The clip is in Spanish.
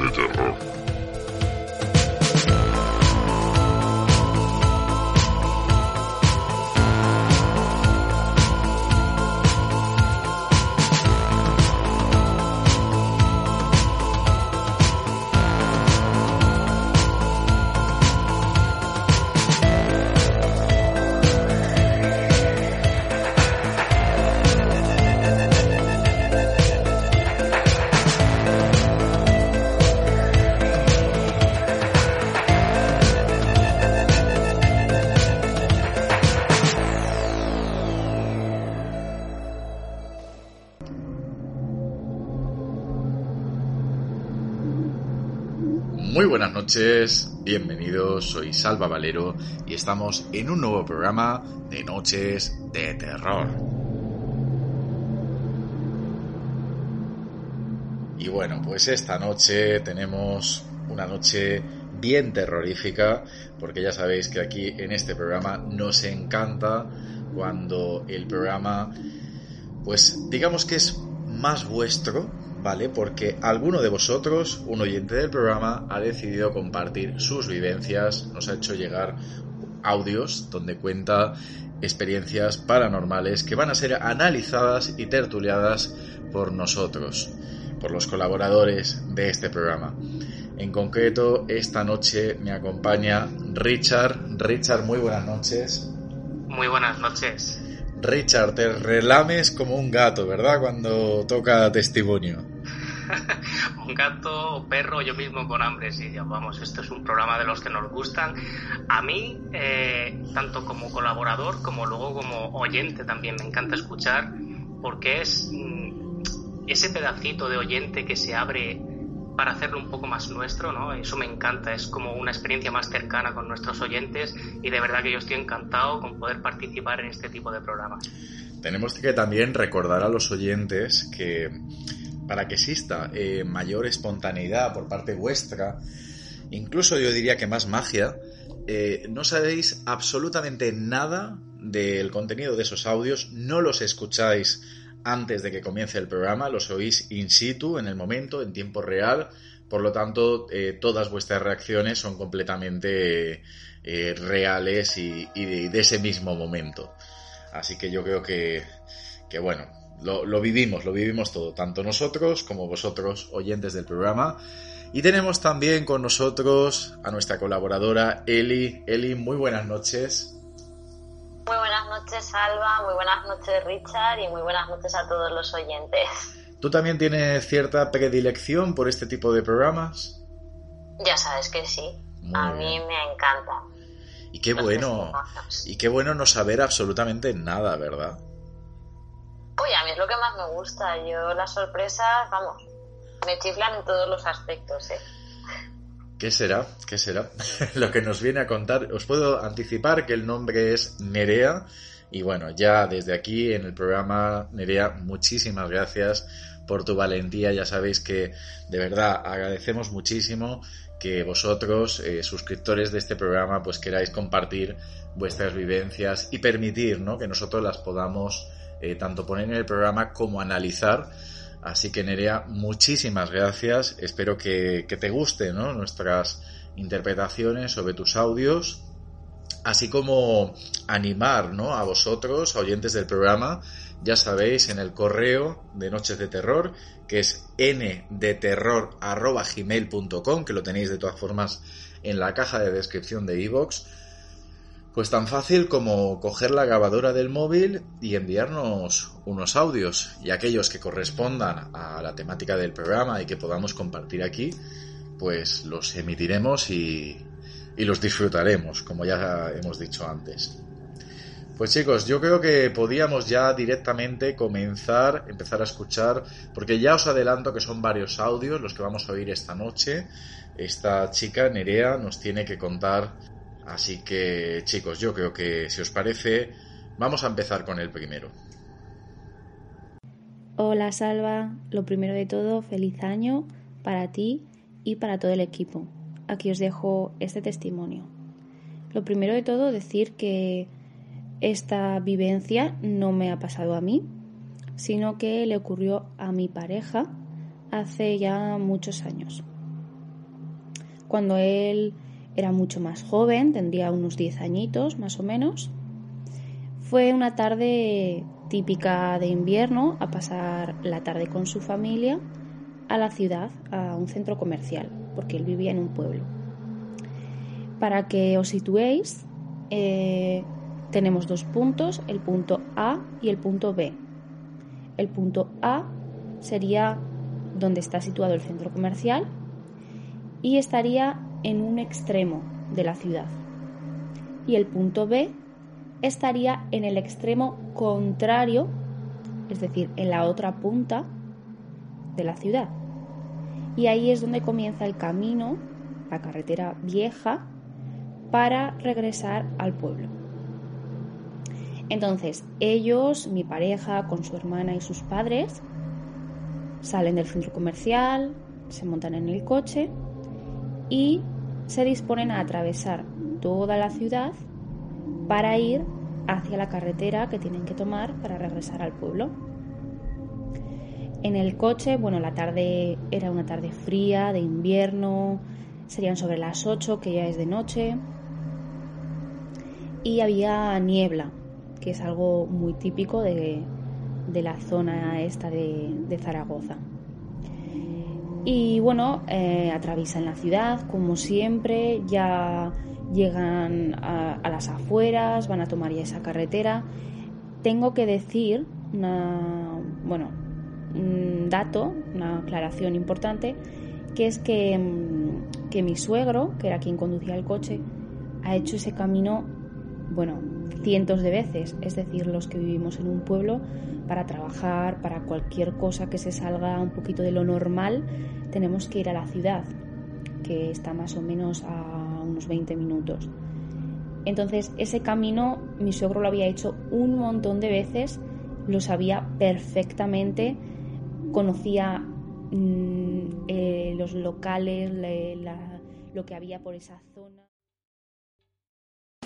the devil. De terror. noches, bienvenidos, soy Salva Valero y estamos en un nuevo programa de Noches de Terror. Y bueno, pues esta noche tenemos una noche bien terrorífica, porque ya sabéis que aquí en este programa nos encanta cuando el programa, pues digamos que es más vuestro, ¿vale? Porque alguno de vosotros, un oyente del programa, ha decidido compartir sus vivencias, nos ha hecho llegar audios donde cuenta experiencias paranormales que van a ser analizadas y tertuliadas por nosotros, por los colaboradores de este programa. En concreto, esta noche me acompaña Richard. Richard, muy buenas noches. Muy buenas noches. Richard, te relames como un gato, ¿verdad? Cuando toca testimonio. un gato perro, yo mismo con hambre, sí, vamos, esto es un programa de los que nos gustan. A mí, eh, tanto como colaborador como luego como oyente también me encanta escuchar porque es mm, ese pedacito de oyente que se abre para hacerlo un poco más nuestro, ¿no? Eso me encanta, es como una experiencia más cercana con nuestros oyentes y de verdad que yo estoy encantado con poder participar en este tipo de programas. Tenemos que también recordar a los oyentes que para que exista eh, mayor espontaneidad por parte vuestra, incluso yo diría que más magia, eh, no sabéis absolutamente nada del contenido de esos audios, no los escucháis antes de que comience el programa, los oís in situ, en el momento, en tiempo real, por lo tanto, eh, todas vuestras reacciones son completamente eh, reales y, de, ese mismo momento. Así que yo creo que, que bueno, lo, lo, vivimos, lo vivimos todo, tanto nosotros como vosotros, oyentes del programa. Y tenemos también con nosotros a nuestra colaboradora Eli. Eli, muy buenas noches. Muy buenas noches, Alba, muy buenas noches, Richard, y muy buenas noches a todos los oyentes. ¿Tú también tienes cierta predilección por este tipo de programas? Ya sabes que sí. a mí me encanta. Y qué bueno. Y qué bueno no saber absolutamente nada, ¿verdad? Oye, a mí es lo que más me gusta. Yo las sorpresas, vamos, me chiflan en todos los aspectos, ¿eh? ¿Qué será? ¿Qué será? Lo que nos viene a contar. Os puedo anticipar que el nombre es Nerea. Y bueno, ya desde aquí en el programa, Nerea, muchísimas gracias por tu valentía. Ya sabéis que de verdad agradecemos muchísimo que vosotros, eh, suscriptores de este programa, pues queráis compartir vuestras vivencias y permitir ¿no? que nosotros las podamos eh, tanto poner en el programa como analizar Así que Nerea, muchísimas gracias. Espero que, te gusten nuestras interpretaciones sobre tus audios, así como animar ¿no? a vosotros, oyentes del programa, ya sabéis, en el correo de Noches de Terror, que es ndeterror.gmail.com, que lo tenéis de todas formas en la caja de descripción de iVoox pues tan fácil como coger la grabadora del móvil y enviarnos unos audios y aquellos que correspondan a la temática del programa y que podamos compartir aquí, pues los emitiremos y, los disfrutaremos, como ya hemos dicho antes. Pues chicos, yo creo que podíamos ya directamente comenzar, empezar a escuchar, porque ya os adelanto que son varios audios los que vamos a oír esta noche. Esta chica, Nerea, nos tiene que contar Así que chicos, yo creo que si os parece, vamos a empezar con el primero. Hola Salva, lo primero de todo, feliz año para ti y para todo el equipo. Aquí os dejo este testimonio. Lo primero de todo, decir que esta vivencia no me ha pasado a mí, sino que le ocurrió a mi pareja hace ya muchos años. cuando él era mucho más joven, tendría unos 10 añitos más o menos. Fue una tarde típica de invierno a pasar la tarde con su familia a la ciudad, a un centro comercial, porque él vivía en un pueblo. Para que os situéis, eh, tenemos dos puntos, el punto A y el punto B. El punto A sería donde está situado el centro comercial y estaría en un extremo de la ciudad. Y el punto B estaría en el extremo contrario, es decir, en la otra punta de la ciudad. Y ahí es donde comienza el camino, la carretera vieja, para regresar al pueblo. Entonces, ellos, mi pareja, con su hermana y sus padres, salen del centro comercial, se montan en el coche y se disponen a atravesar toda la ciudad para ir hacia la carretera que tienen que tomar para regresar al pueblo. En el coche, bueno, la tarde era una tarde fría, de invierno, serían sobre las 8, que ya es de noche, y había niebla, que es algo muy típico de, la zona esta de Zaragoza. Y bueno, eh, atraviesan la ciudad, como siempre, ya llegan a, las afueras, van a tomar ya esa carretera. Tengo que decir, una, bueno, un dato, una aclaración importante, que es que, mm, que mi suegro, que era quien conducía el coche, ha hecho ese camino, bueno, cientos de veces, es decir, los que vivimos en un pueblo, para trabajar, para cualquier cosa que se salga un poquito de lo normal, tenemos que ir a la ciudad, que está más o menos a unos 20 minutos. Entonces, ese camino mi suegro lo había hecho un montón de veces, lo sabía perfectamente, conocía mm, eh, los locales, lo que había por esa zona.